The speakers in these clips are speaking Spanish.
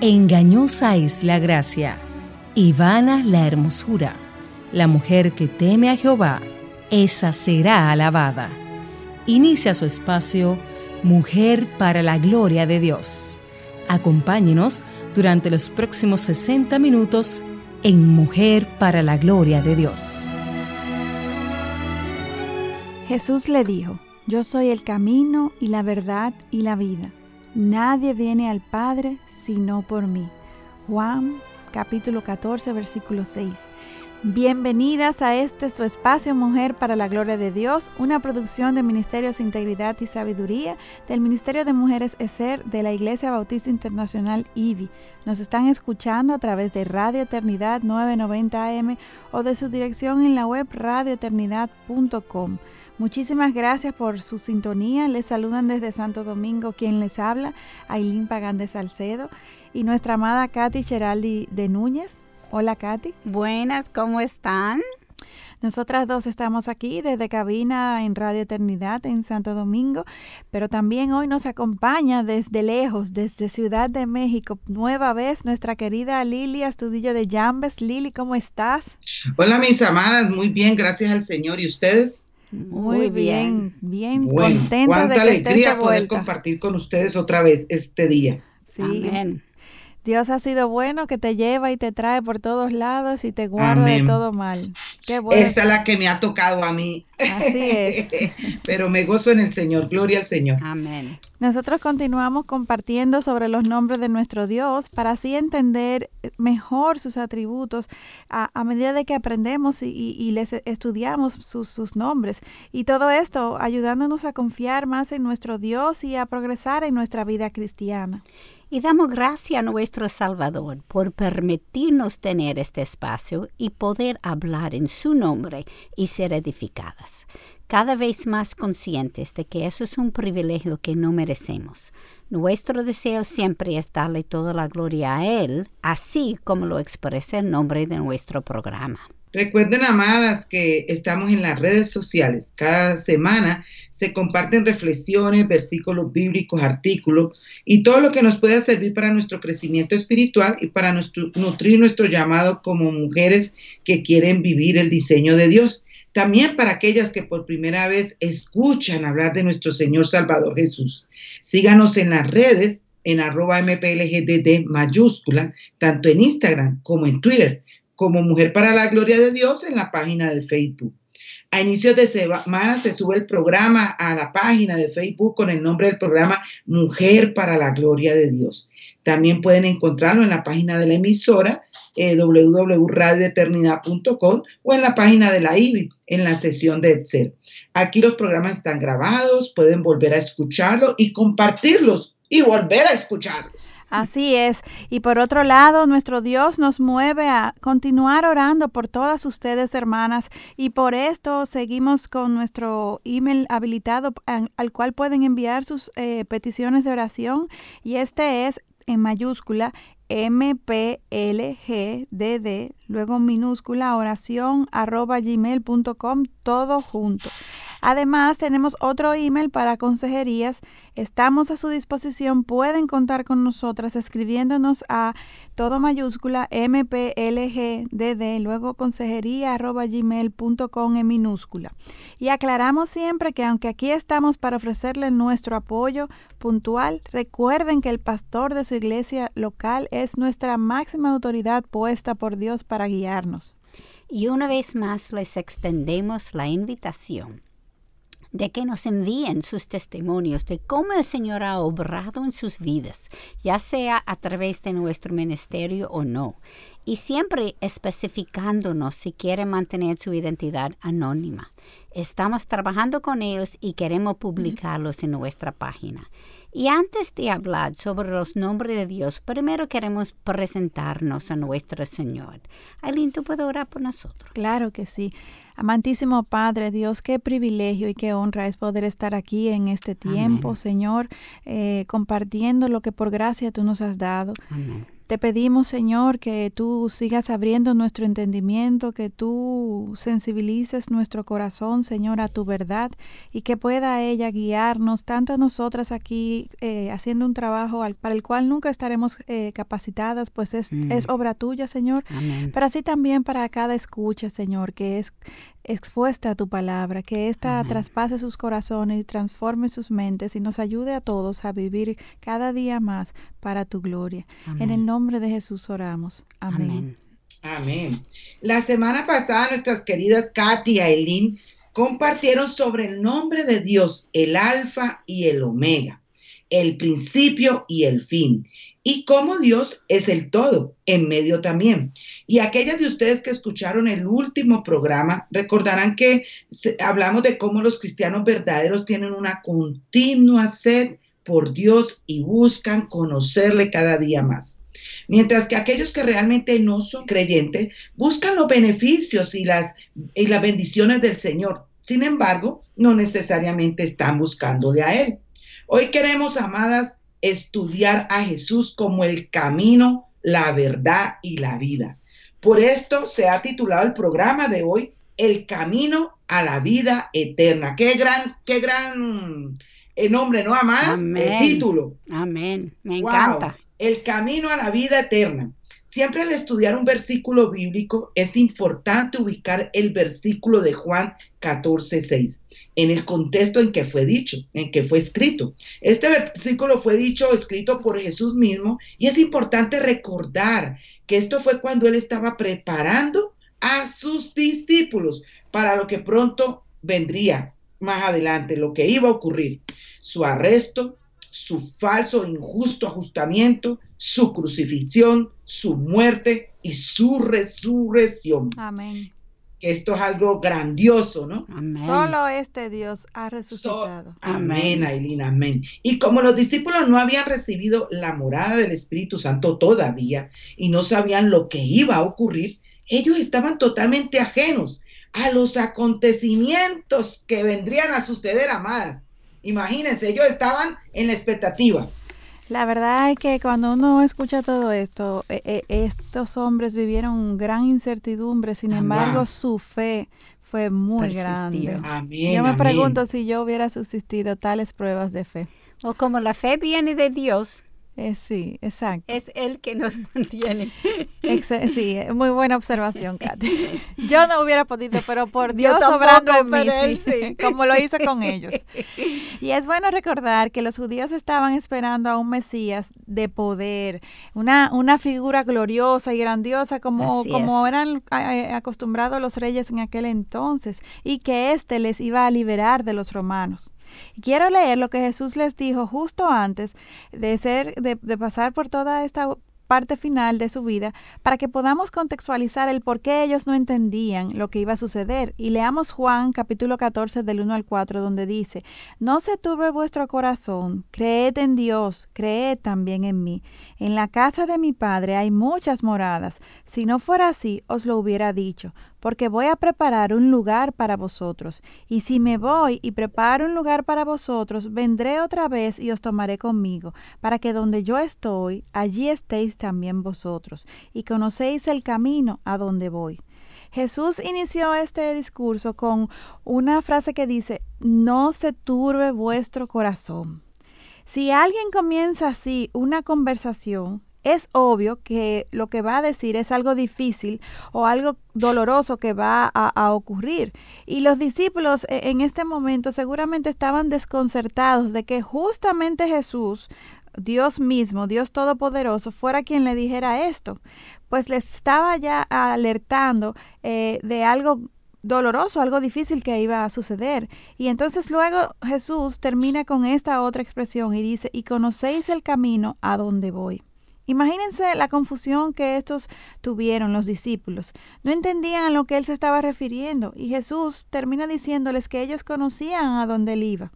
Engañosa es la gracia y vana la hermosura. La mujer que teme a Jehová, esa será alabada. Inicia su espacio Mujer para la Gloria de Dios. Acompáñenos durante los próximos 60 minutos en Mujer para la Gloria de Dios. Jesús le dijo, Yo soy el camino y la verdad y la vida. Nadie viene al Padre sino por mí. Juan capítulo 14 versículo 6. Bienvenidas a este su espacio Mujer para la Gloria de Dios, una producción de Ministerios Integridad y Sabiduría del Ministerio de Mujeres ESER de la Iglesia Bautista Internacional IBI. Nos están escuchando a través de Radio Eternidad 990 AM o de su dirección en la web radioeternidad.com. Muchísimas gracias por su sintonía. Les saludan desde Santo Domingo quien les habla, Ailín Pagán de Salcedo y nuestra amada Katy Cheraldi de Núñez. Hola Katy. Buenas, ¿cómo están? Nosotras dos estamos aquí desde cabina en Radio Eternidad en Santo Domingo, pero también hoy nos acompaña desde lejos, desde Ciudad de México, nueva vez nuestra querida Lili Astudillo de Jambes. Lili, ¿cómo estás? Hola mis amadas, muy bien, gracias al Señor. ¿Y ustedes? Muy bien, bien, bien de que alegría poder compartir con ustedes otra vez este día. Sí. Amén. Dios ha sido bueno que te lleva y te trae por todos lados y te guarda de todo mal. Qué bueno. Esta es la que me ha tocado a mí. Así es. Pero me gozo en el Señor. Gloria al Señor. Amén. Nosotros continuamos compartiendo sobre los nombres de nuestro Dios para así entender mejor sus atributos a, medida de que aprendemos y, y les estudiamos sus, sus nombres. Y todo esto ayudándonos a confiar más en nuestro Dios y a progresar en nuestra vida cristiana. Y damos gracias a nuestro Salvador por permitirnos tener este espacio y poder hablar en su nombre y ser edificadas, cada vez más conscientes de que eso es un privilegio que no merecemos. Nuestro deseo siempre es darle toda la gloria a Él, así como lo expresa el nombre de nuestro programa. Recuerden, amadas, que estamos en las redes sociales. Cada semana se comparten reflexiones, versículos bíblicos, artículos y todo lo que nos pueda servir para nuestro crecimiento espiritual y para nutrir nuestro llamado como mujeres que quieren vivir el diseño de Dios. También para aquellas que por primera vez escuchan hablar de nuestro Señor Salvador Jesús. Síganos en las redes en arroba mplgdd mayúscula, tanto en Instagram como en Twitter como Mujer para la Gloria de Dios en la página de Facebook. A inicios de semana se sube el programa a la página de Facebook con el nombre del programa Mujer para la Gloria de Dios. También pueden encontrarlo en la página de la emisora eh, www.radioeternidad.com o en la página de la IBI en la sesión de Excel. Aquí los programas están grabados, pueden volver a escucharlos y compartirlos y volver a escucharlos. Así es. Y por otro lado, nuestro Dios nos mueve a continuar orando por todas ustedes, hermanas, y por esto seguimos con nuestro email habilitado al cual pueden enviar sus eh, peticiones de oración. Y este es en mayúscula mplgdd, luego minúscula oración arroba gmail.com, todo junto. Además, tenemos otro email para consejerías. Estamos a su disposición. Pueden contar con nosotras escribiéndonos a todo mayúscula mplgdd, luego consejería arroba gmail.com en minúscula. Y aclaramos siempre que aunque aquí estamos para ofrecerle nuestro apoyo puntual, recuerden que el pastor de su iglesia local es nuestra máxima autoridad puesta por Dios para guiarnos. Y una vez más les extendemos la invitación de que nos envíen sus testimonios de cómo el Señor ha obrado en sus vidas, ya sea a través de nuestro ministerio o no, y siempre especificándonos si quieren mantener su identidad anónima. Estamos trabajando con ellos y queremos publicarlos en nuestra página. Y antes de hablar sobre los nombres de Dios, primero queremos presentarnos a nuestro Señor. Aileen, ¿tú puedes orar por nosotros? Claro que sí. Amantísimo Padre Dios, qué privilegio y qué honra es poder estar aquí en este tiempo, Señor, eh, compartiendo lo que por gracia tú nos has dado. Te pedimos, Señor, que tú sigas abriendo nuestro entendimiento, que tú sensibilices nuestro corazón, Señor, a tu verdad y que pueda ella guiarnos, tanto a nosotras aquí eh, haciendo un trabajo para el cual nunca estaremos eh, capacitadas, pues es, mm. es obra tuya, Señor, pero así también para cada escucha, Señor, que es expuesta a tu palabra, que ésta traspase sus corazones y transforme sus mentes y nos ayude a todos a vivir cada día más para tu gloria. En el nombre de Jesús oramos. Amén. Amén. La semana pasada nuestras queridas Katia y Eileen compartieron sobre el nombre de Dios, el alfa y el omega, el principio y el fin y cómo Dios es el todo, en medio también. Y aquellas de ustedes que escucharon el último programa recordarán que hablamos de cómo los cristianos verdaderos tienen una continua sed por Dios y buscan conocerle cada día más. Mientras que aquellos que realmente no son creyentes buscan los beneficios y las, y las bendiciones del Señor. Sin embargo, no necesariamente están buscándole a Él. Hoy queremos, amadas, estudiar a Jesús como el camino, la verdad y la vida. Por esto se ha titulado el programa de hoy El camino a la vida eterna. Qué gran, qué gran eh, nombre, ¿no? El título. Amén. Me encanta. El camino a la vida eterna. Siempre al estudiar un versículo bíblico es importante ubicar el versículo de Juan 14, 6 en el contexto en que fue dicho, en que fue escrito. Este versículo fue dicho, escrito por Jesús mismo, y es importante recordar que esto fue cuando él estaba preparando a sus discípulos para lo que pronto vendría más adelante, lo que iba a ocurrir, su arresto, su falso e injusto ajustamiento, su crucifixión, su muerte y su resurrección. Amén esto es algo grandioso, ¿no? Solo este Dios ha resucitado. amén, Aileen, amén. Y como los discípulos no habían recibido la morada del Espíritu Santo todavía y no sabían lo que iba a ocurrir, ellos estaban totalmente ajenos a los acontecimientos que vendrían a suceder, amadas. Imagínense, ellos estaban en la expectativa. La verdad es que cuando uno escucha todo esto, eh, eh, estos hombres vivieron gran incertidumbre, sin embargo su fe fue muy grande. yo me pregunto si yo hubiera subsistido tales pruebas de fe. O como la fe viene de Dios, eh, sí, exacto. Es el que nos mantiene. sí, muy buena observación, Katy. Yo no hubiera podido, pero por Dios obrando en mí, sí, como lo hizo con ellos. Y es bueno recordar que los judíos estaban esperando a un Mesías de poder, una, una figura gloriosa y grandiosa como, como eran acostumbrados los reyes en aquel entonces, y que éste les iba a liberar de los romanos. Quiero leer lo que Jesús les dijo justo antes de ser, de, de pasar por toda esta parte final de su vida para que podamos contextualizar el por qué ellos no entendían lo que iba a suceder. Y leamos Juan capítulo 14 del 1 al 4 donde dice, No se turbe vuestro corazón, creed en Dios, creed también en mí. En la casa de mi Padre hay muchas moradas. Si no fuera así, os lo hubiera dicho, porque voy a preparar un lugar para vosotros. Y si me voy y preparo un lugar para vosotros, vendré otra vez y os tomaré conmigo, para que donde yo estoy, allí estéis también vosotros, y conocéis el camino a donde voy. Jesús inició este discurso con una frase que dice, no se turbe vuestro corazón. Si alguien comienza así una conversación, es obvio que lo que va a decir es algo difícil o algo doloroso que va a, ocurrir. Y los discípulos e, en este momento seguramente estaban desconcertados de que justamente Jesús, Dios mismo, Dios Todopoderoso, fuera quien le dijera esto, pues les estaba ya alertando eh, de algo doloroso, algo difícil que iba a suceder. Y entonces luego Jesús termina con esta otra expresión y dice, y conocéis el camino a donde voy. Imagínense la confusión que estos tuvieron los discípulos. No entendían a lo que él se estaba refiriendo y Jesús termina diciéndoles que ellos conocían a dónde él iba.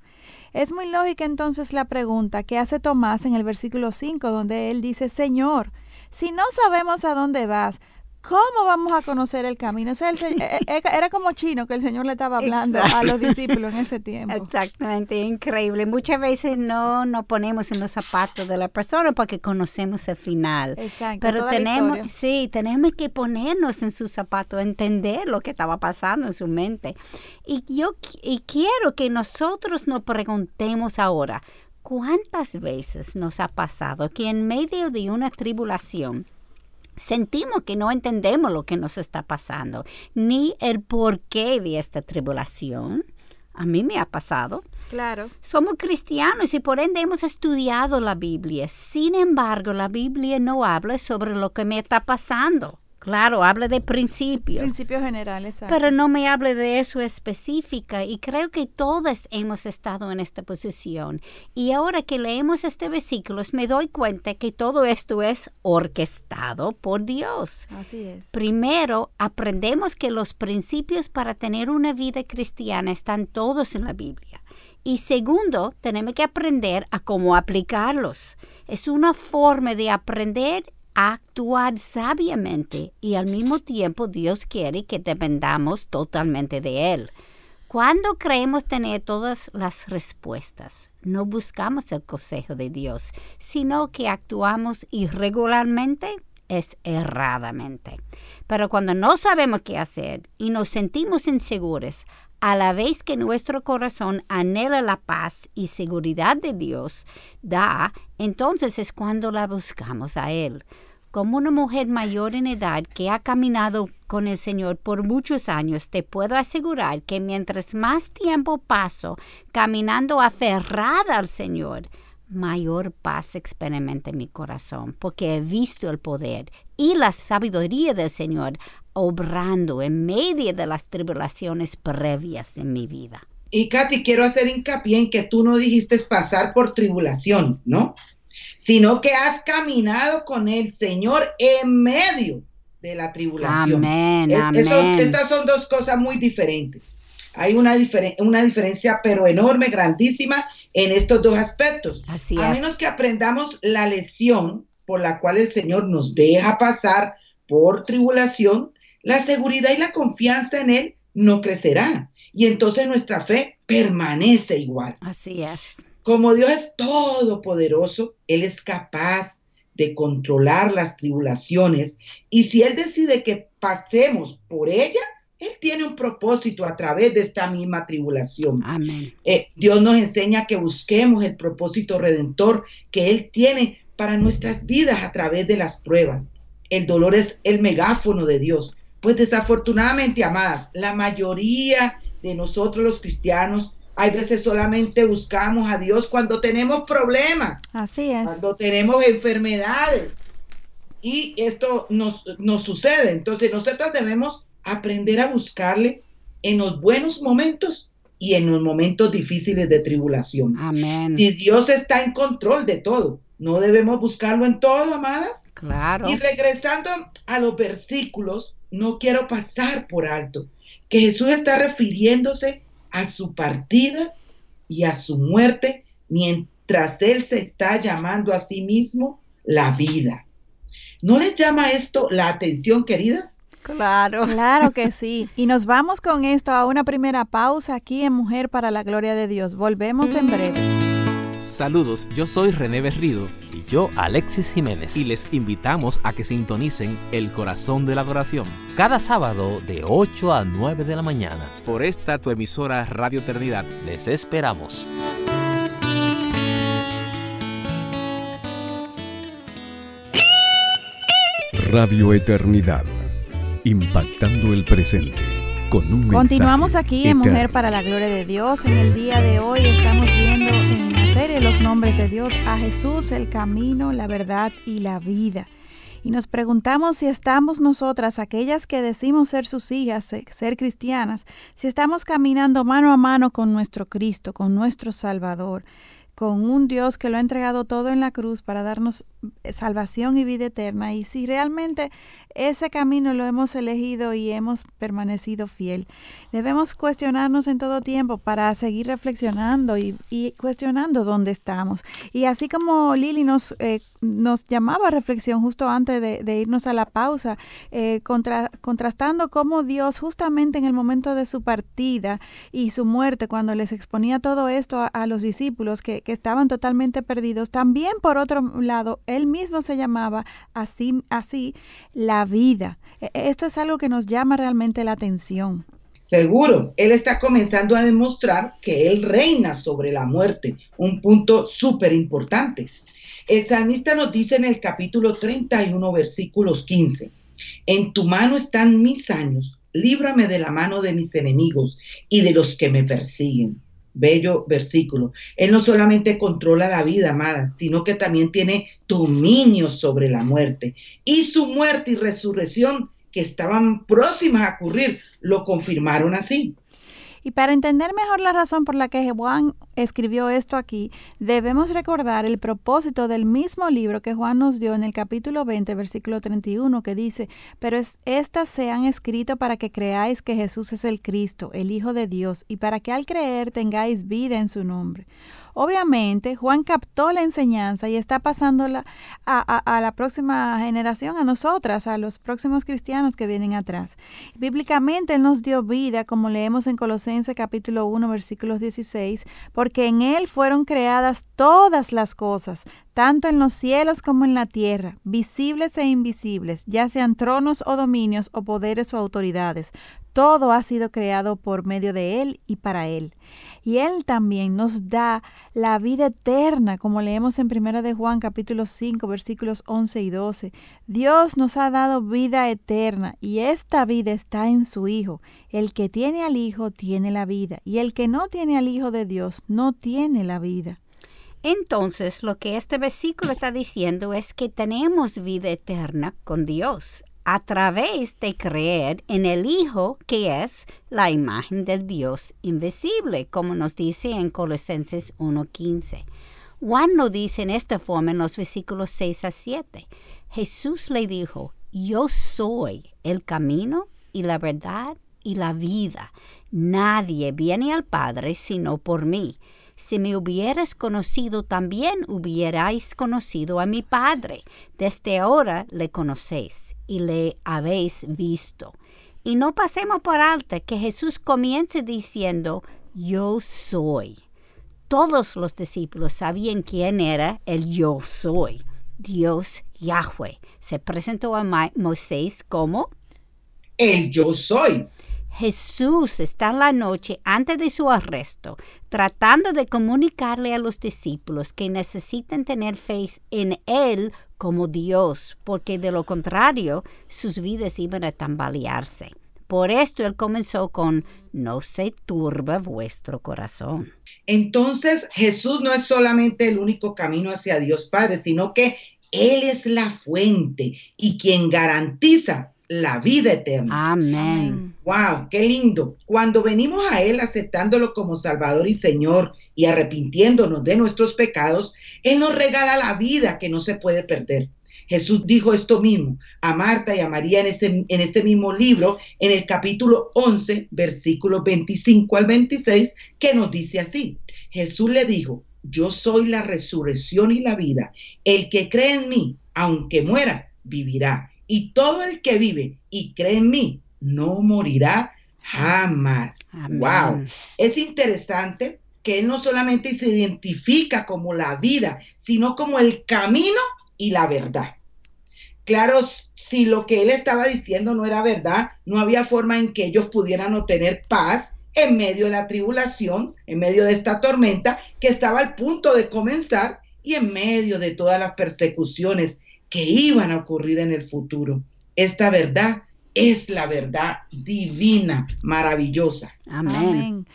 Es muy lógica entonces la pregunta que hace Tomás en el versículo 5 donde él dice, Señor, si no sabemos a dónde vas, ¿Cómo vamos a conocer el camino? Ese es el, e, e, era como chino que el Señor le estaba hablando a los discípulos en ese tiempo. Exactamente, increíble. Muchas veces no nos ponemos en los zapatos de la persona porque conocemos el final. Exacto. Pero tenemos, sí, tenemos que ponernos en sus zapatos, entender lo que estaba pasando en su mente. Y yo y quiero que nosotros nos preguntemos ahora, ¿cuántas veces nos ha pasado que en medio de una tribulación sentimos que no entendemos lo que nos está pasando, ni el porqué de esta tribulación. A mí me ha pasado. Claro. Somos cristianos y por ende hemos estudiado la Biblia. Sin embargo, la Biblia no habla sobre lo que me está pasando. Claro, habla de principios. Principios generales. Pero no me hable de eso específica y creo que todas hemos estado en esta posición. Y ahora que leemos este versículo, me doy cuenta que todo esto es orquestado por Dios. Así es. Primero, aprendemos que los principios para tener una vida cristiana están todos en la Biblia. Y segundo, tenemos que aprender a cómo aplicarlos. Es una forma de aprender actuar sabiamente y al mismo tiempo Dios quiere que dependamos totalmente de Él. Cuando creemos tener todas las respuestas, no buscamos el consejo de Dios, sino que actuamos irregularmente, es erradamente. Pero cuando no sabemos qué hacer y nos sentimos inseguros, a la vez que nuestro corazón anhela la paz y seguridad de Dios da, entonces es cuando la buscamos a Él como una mujer mayor en edad que ha caminado con el Señor por muchos años, te puedo asegurar que mientras más tiempo paso caminando aferrada al Señor, mayor paz experimenta mi corazón, porque he visto el poder y la sabiduría del Señor obrando en medio de las tribulaciones previas en mi vida. Y Katy, quiero hacer hincapié en que tú no dijiste pasar por tribulaciones, ¿no? Sino que has caminado con el Señor en medio de la tribulación. Amén, amén. estas son dos cosas muy diferentes. Hay una, una diferencia, pero enorme, grandísima, en estos dos aspectos. Así A menos que aprendamos la lección por la cual el Señor nos deja pasar por tribulación, la seguridad y la confianza en Él no crecerán. Y entonces nuestra fe permanece igual. Así es. Como Dios es todopoderoso, Él es capaz de controlar las tribulaciones y si Él decide que pasemos por ella, Él tiene un propósito a través de esta misma tribulación. Amén. Eh, Dios nos enseña que busquemos el propósito redentor que Él tiene para nuestras vidas a través de las pruebas. El dolor es el megáfono de Dios. Pues desafortunadamente, amadas, la mayoría de nosotros los cristianos hay veces solamente buscamos a Dios cuando tenemos problemas. Así es. Cuando tenemos enfermedades. Y esto nos, nos sucede. Entonces nosotros debemos aprender a buscarle en los buenos momentos y en los momentos difíciles de tribulación. Amén. Si Dios está en control de todo, no debemos buscarlo en todo, amadas. Claro. Y regresando a los versículos, no quiero pasar por alto que Jesús está refiriéndose a su partida y a su muerte, mientras Él se está llamando a sí mismo la vida. ¿No les llama esto la atención, queridas? Claro. Claro que sí. Y nos vamos con esto a una primera pausa aquí en Mujer para la Gloria de Dios. Volvemos en breve. Saludos, yo soy René Berrido. Yo, Alexis Jiménez. Y les invitamos a que sintonicen El Corazón de la Adoración. Cada sábado de 8 a 9 de la mañana. Por esta tu emisora Radio Eternidad. Les esperamos. Radio Eternidad. Impactando el presente. Con un Continuamos aquí en Mujer para la Gloria de Dios. En el día de hoy estamos viendo en Los nombres de Dios a Jesús, el camino, la verdad y la vida. Y nos preguntamos si estamos nosotras, aquellas que decimos ser sus hijas, ser cristianas, si estamos caminando mano a mano con nuestro Cristo, con nuestro Salvador, con un Dios que lo ha entregado todo en la cruz para darnos salvación y vida eterna y si realmente ese camino lo hemos elegido y hemos permanecido fiel. Debemos cuestionarnos en todo tiempo para seguir reflexionando y, cuestionando dónde estamos. Y así como Lili nos, eh, nos llamaba a reflexión justo antes de, irnos a la pausa, eh, contrastando cómo Dios justamente en el momento de su partida y su muerte, cuando les exponía todo esto a, los discípulos que, que, estaban totalmente perdidos, también por otro lado, él mismo se llamaba así, así la vida. E, e, esto es algo que nos llama realmente la atención. Seguro, Él está comenzando a demostrar que Él reina sobre la muerte, un punto súper importante. El salmista nos dice en el capítulo 31, versículos 15, en tu mano están mis años, líbrame de la mano de mis enemigos y de los que me persiguen bello versículo. Él no solamente controla la vida, amada, sino que también tiene dominio sobre la muerte. Y su muerte y resurrección que estaban próximas a ocurrir, lo confirmaron así. Y para entender mejor la razón por la que Juan escribió esto aquí, debemos recordar el propósito del mismo libro que Juan nos dio en el capítulo 20, versículo 31, que dice, pero es, estas se han escrito para que creáis que Jesús es el Cristo, el Hijo de Dios, y para que al creer tengáis vida en su nombre. Obviamente, Juan captó la enseñanza y está pasándola a, la próxima generación, a nosotras, a los próximos cristianos que vienen atrás. Bíblicamente, Él nos dio vida, como leemos en Colosenses capítulo 1, versículos 16, porque en Él fueron creadas todas las cosas, tanto en los cielos como en la tierra, visibles e invisibles, ya sean tronos o dominios o poderes o autoridades. Todo ha sido creado por medio de Él y para Él. Y Él también nos da la vida eterna, como leemos en 1 de Juan capítulo 5 versículos 11 y 12. Dios nos ha dado vida eterna y esta vida está en su Hijo. El que tiene al Hijo tiene la vida y el que no tiene al Hijo de Dios no tiene la vida. Entonces, lo que este versículo está diciendo es que tenemos vida eterna con Dios a través de creer en el Hijo, que es la imagen del Dios invisible, como nos dice en Colosenses 1.15. Juan lo dice en esta forma en los versículos 6 a 7. Jesús le dijo, yo soy el camino y la verdad y la vida. Nadie viene al Padre sino por mí. Si me hubieras conocido, también hubierais conocido a mi Padre. Desde ahora le conocéis y le habéis visto. Y no pasemos por alto que Jesús comience diciendo, yo soy. Todos los discípulos sabían quién era el yo soy. Dios Yahweh se presentó a Moisés como el yo soy. Jesús está la noche antes de su arresto tratando de comunicarle a los discípulos que necesitan tener fe en Él como Dios, porque de lo contrario sus vidas iban a tambalearse. Por esto Él comenzó con, no se turba vuestro corazón. Entonces Jesús no es solamente el único camino hacia Dios Padre, sino que Él es la fuente y quien garantiza la vida eterna. Amén. Wow, qué lindo. Cuando venimos a Él aceptándolo como Salvador y Señor y arrepintiéndonos de nuestros pecados, Él nos regala la vida que no se puede perder. Jesús dijo esto mismo a Marta y a María en este, en este mismo libro, en el capítulo 11, versículos 25 al 26, que nos dice así. Jesús le dijo, yo soy la resurrección y la vida. El que cree en mí, aunque muera, vivirá y todo el que vive y cree en mí no morirá jamás. Wow. Es interesante que él no solamente se identifica como la vida, sino como el camino y la verdad. Claro, si lo que él estaba diciendo no era verdad, no había forma en que ellos pudieran obtener paz en medio de la tribulación, en medio de esta tormenta que estaba al punto de comenzar y en medio de todas las persecuciones que iban a ocurrir en el futuro. Esta verdad es la verdad divina, maravillosa. Amén.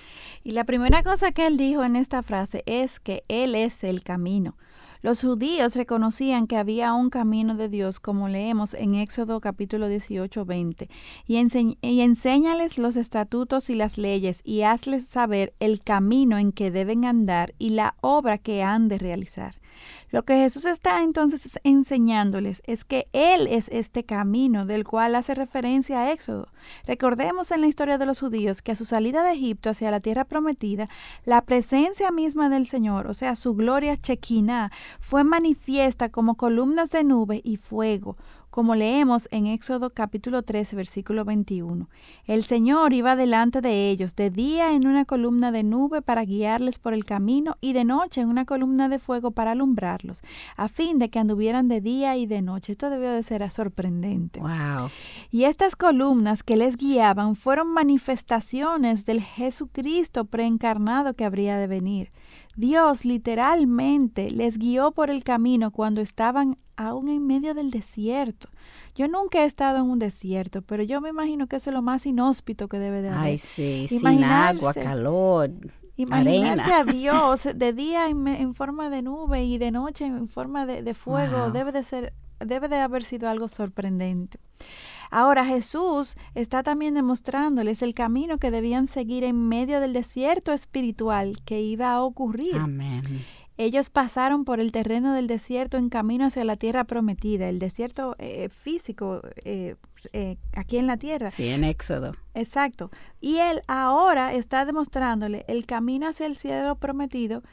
Y la primera cosa que él dijo en esta frase es que Él es el camino. Los judíos reconocían que había un camino de Dios, como leemos en Éxodo capítulo 18, 20, y, y enséñales los estatutos y las leyes, y hazles saber el camino en que deben andar y la obra que han de realizar. Lo que Jesús está entonces enseñándoles es que Él es este camino del cual hace referencia a Éxodo. Recordemos en la historia de los judíos que a su salida de Egipto hacia la tierra prometida, la presencia misma del Señor, o sea, su gloria chequina, fue manifiesta como columnas de nube y fuego, como leemos en Éxodo capítulo 13, versículo 21. El Señor iba delante de ellos, de día en una columna de nube para guiarles por el camino y de noche en una columna de fuego para alumbrarlos, a fin de que anduvieran de día y de noche. Esto debió de ser sorprendente. Wow. Y estas columnas que les guiaban fueron manifestaciones del Jesucristo preencarnado que habría de venir. Dios literalmente les guió por el camino cuando estaban aún en medio del desierto. Yo nunca he estado en un desierto, pero yo me imagino que eso es lo más inhóspito que debe de haber. Ay, sí, sin agua, calor. Imaginarse a Dios de día en, forma de nube y de noche en forma de, fuego debe de ser, debe de haber sido algo sorprendente. Ahora Jesús está también demostrándoles el camino que debían seguir en medio del desierto espiritual que iba a ocurrir. Amén. Ellos pasaron por el terreno del desierto en camino hacia la tierra prometida, el desierto eh, físico eh, eh, aquí en la tierra. Sí, en Éxodo. Exacto. Y él ahora está demostrándole el camino hacia el cielo prometido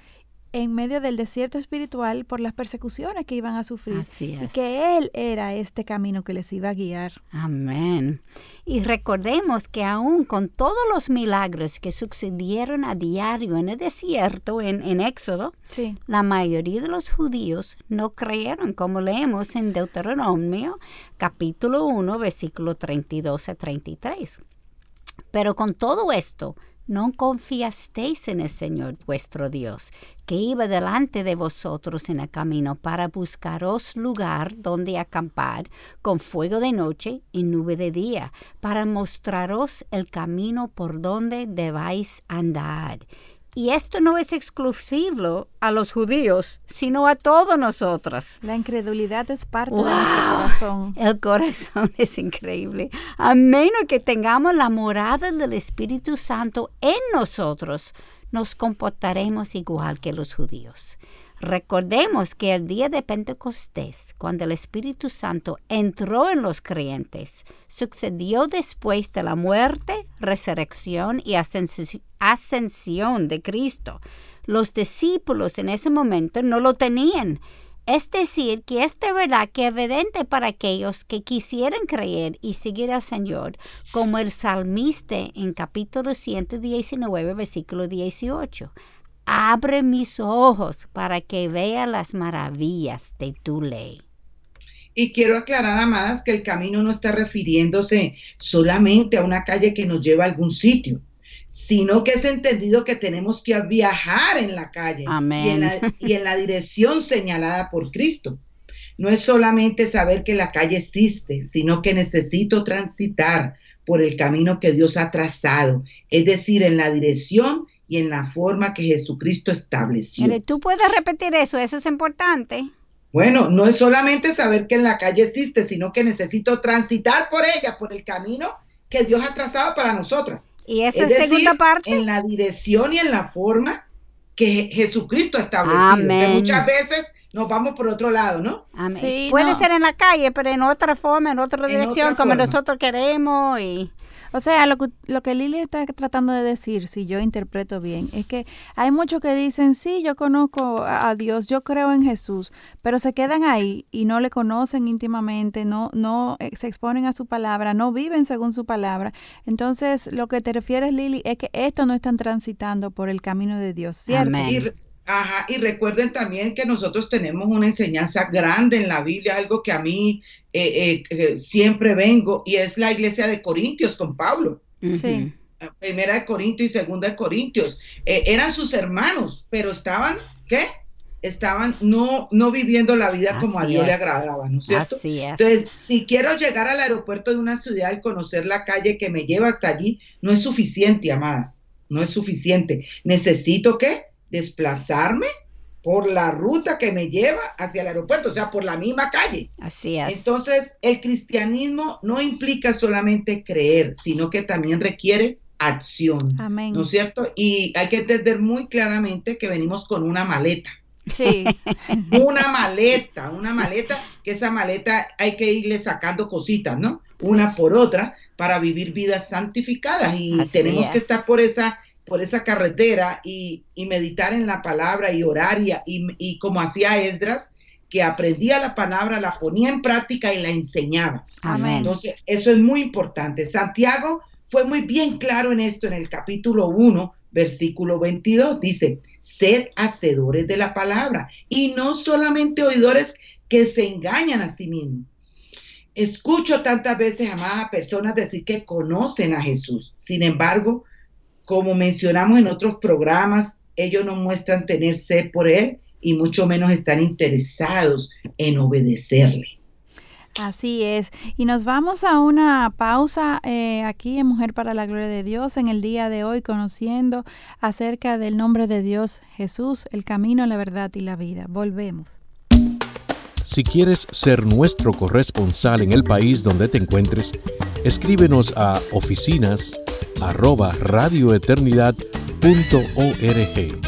en medio del desierto espiritual por las persecuciones que iban a sufrir. Así es. Y que Él era este camino que les iba a guiar. Amén. Y recordemos que aún con todos los milagros que sucedieron a diario en el desierto, en, en Éxodo, sí. la mayoría de los judíos no creyeron, como leemos en Deuteronomio capítulo 1, versículo 32 a 33. Pero con todo esto, no confiasteis en el Señor vuestro Dios, que iba delante de vosotros en el camino para buscaros lugar donde acampar, con fuego de noche y nube de día, para mostraros el camino por donde debáis andar. Y esto no es exclusivo a los judíos, sino a todos nosotros. La incredulidad es parte de nuestro corazón. El corazón es increíble. A menos que tengamos la morada del Espíritu Santo en nosotros, nos comportaremos igual que los judíos. Recordemos que el día de Pentecostés, cuando el Espíritu Santo entró en los creyentes, sucedió después de la muerte, resurrección y ascensión de Cristo. Los discípulos en ese momento no lo tenían. Es decir, que es de verdad que evidente para aquellos que quisieran creer y seguir al Señor, como el salmista en capítulo 119, versículo 18 abre mis ojos para que vea las maravillas de tu ley. Y quiero aclarar, amadas, que el camino no está refiriéndose solamente a una calle que nos lleva a algún sitio, sino que es entendido que tenemos que viajar en la calle Amén. Y, en la, y en la dirección señalada por Cristo. No es solamente saber que la calle existe, sino que necesito transitar por el camino que Dios ha trazado, es decir, en la dirección y en la forma que Jesucristo estableció. Pero tú puedes repetir eso, eso es importante. Bueno, no es solamente saber que en la calle existe, sino que necesito transitar por ella, por el camino que Dios ha trazado para nosotras. Y esa es segunda parte. En la dirección y en la forma que Jesucristo ha establecido. Que muchas veces nos vamos por otro lado, ¿no? Amén. Puede ser en la calle, pero en otra forma, en otra dirección, como nosotros queremos. y o sea, lo que, lo que Lili está tratando de decir, si yo interpreto bien, es que hay muchos que dicen, sí, yo conozco a Dios, yo creo en Jesús, pero se quedan ahí y no le conocen íntimamente, no, no eh, se exponen a su palabra, no viven según su palabra. Entonces, lo que te refieres, Lili, es que estos no están transitando por el camino de Dios, ¿cierto? Ajá, y recuerden también que nosotros tenemos una enseñanza grande en la Biblia, algo que a mí eh, eh, siempre vengo, y es la iglesia de Corintios con Pablo. Sí. Primera de Corintios y segunda de Corintios. Eh, eran sus hermanos, pero estaban, ¿qué? Estaban no, no viviendo la vida como a Dios le agradaba, ¿no es cierto? Así es. Entonces, si quiero llegar al aeropuerto de una ciudad y conocer la calle que me lleva hasta allí, no es suficiente, amadas, no es suficiente. Necesito, ¿qué? Desplazarme por la ruta que me lleva hacia el aeropuerto, o sea, por la misma calle. Así es. Entonces, el cristianismo no implica solamente creer, sino que también requiere acción. Amén. ¿No es cierto? Y hay que entender muy claramente que venimos con una maleta. Sí. una maleta, una maleta, que esa maleta hay que irle sacando cositas, ¿no? Una por otra para vivir vidas santificadas y Así tenemos que es. estar por esa por esa carretera y, y meditar en la palabra y orar y, y, y como hacía Esdras, que aprendía la palabra, la ponía en práctica y la enseñaba. Amén. Entonces, eso es muy importante. Santiago fue muy bien claro en esto en el capítulo 1, versículo 22. Dice, sed hacedores de la palabra y no solamente oidores que se engañan a sí mismos. Escucho tantas veces, amadas personas, decir que conocen a Jesús. Sin embargo, como mencionamos en otros programas, ellos no muestran tener sed por Él y mucho menos están interesados en obedecerle. Así es. Y nos vamos a una pausa eh, aquí en Mujer para la Gloria de Dios en el día de hoy, conociendo acerca del nombre de Dios Jesús, el camino, la verdad y la vida. Volvemos. Si quieres ser nuestro corresponsal en el país donde te encuentres, escríbenos a oficinas arroba radioeternidad.org,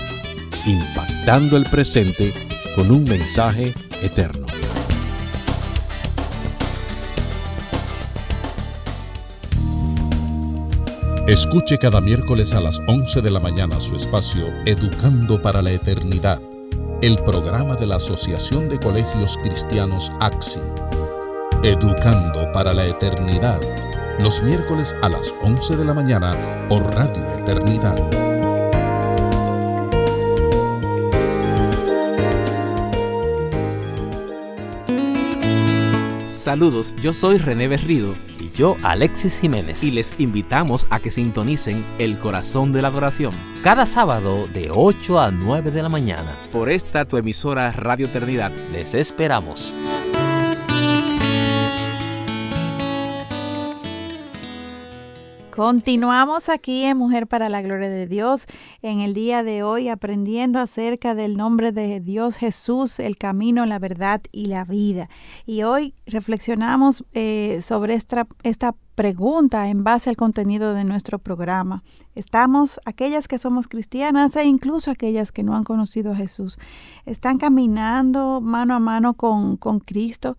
impactando el presente con un mensaje eterno. Escuche cada miércoles a las 11 de la mañana su espacio Educando para la Eternidad, el programa de la Asociación de Colegios Cristianos AXI. Educando para la Eternidad, los miércoles a las 11 de la mañana por Radio Eternidad. Saludos, yo soy René Berrido Y yo, Alexis Jiménez. y les invitamos a que sintonicen El Corazón de la Adoración cada sábado de 8 a 9 de la mañana. por esta tu emisora Radio Eternidad. Les esperamos. Continuamos aquí en Mujer para la Gloria de Dios en el día de hoy aprendiendo acerca del nombre de Dios Jesús, el camino, la verdad y la vida. Y hoy reflexionamos eh, sobre esta, esta pregunta en base al contenido de nuestro programa. Estamos, aquellas que somos cristianas e incluso aquellas que no han conocido a Jesús, están caminando mano a mano con, con Cristo.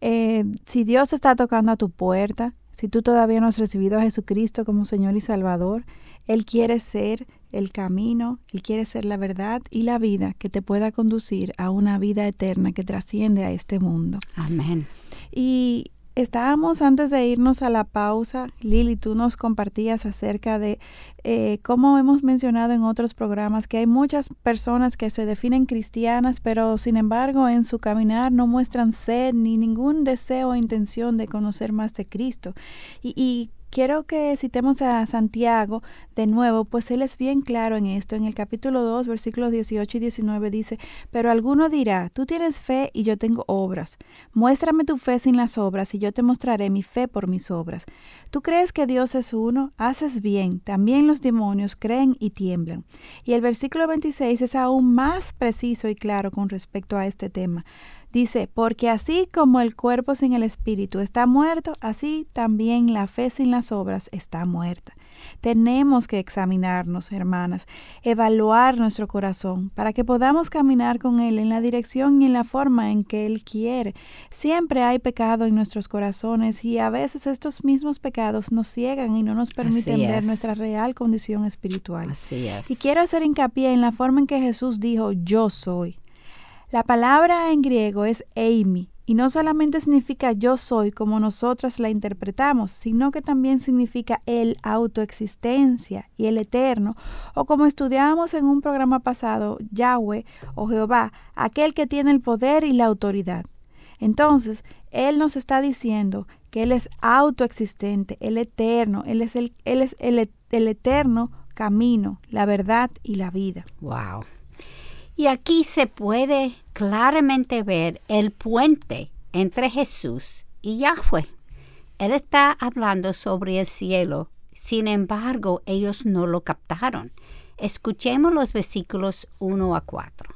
Eh, si Dios está tocando a tu puerta, si tú todavía no has recibido a Jesucristo como Señor y Salvador, Él quiere ser el camino, Él quiere ser la verdad y la vida que te pueda conducir a una vida eterna que trasciende a este mundo. Amén. Y estábamos antes de irnos a la pausa, Lili, tú nos compartías acerca de eh, cómo hemos mencionado en otros programas que hay muchas personas que se definen cristianas, pero sin embargo en su caminar no muestran sed ni ningún deseo o intención de conocer más de Cristo. Y, y quiero que citemos a Santiago de nuevo, pues él es bien claro en esto. En el capítulo 2, versículos 18 y 19 dice, pero alguno dirá, tú tienes fe y yo tengo obras. Muéstrame tu fe sin las obras y yo te mostraré mi fe por mis obras. ¿Tú crees que Dios es uno? Haces bien. También los demonios creen y tiemblan. Y el versículo 26 es aún más preciso y claro con respecto a este tema. Dice, porque así como el cuerpo sin el espíritu está muerto, así también la fe sin las obras está muerta. Tenemos que examinarnos, hermanas, evaluar nuestro corazón para que podamos caminar con Él en la dirección y en la forma en que Él quiere. Siempre hay pecado en nuestros corazones y a veces estos mismos pecados nos ciegan y no nos permiten ver es. nuestra real condición espiritual. Así es. Y quiero hacer hincapié en la forma en que Jesús dijo yo soy. La palabra en griego es eimi y no solamente significa yo soy como nosotras la interpretamos, sino que también significa el autoexistencia y el eterno, o como estudiábamos en un programa pasado, Yahweh o Jehová, aquel que tiene el poder y la autoridad. Entonces, Él nos está diciendo que Él es autoexistente, el eterno, Él es el, él es el, el eterno camino, la verdad y la vida. Wow. Y aquí se puede claramente ver el puente entre Jesús y Yahweh. Él está hablando sobre el cielo, sin embargo ellos no lo captaron. Escuchemos los versículos 1 a 4.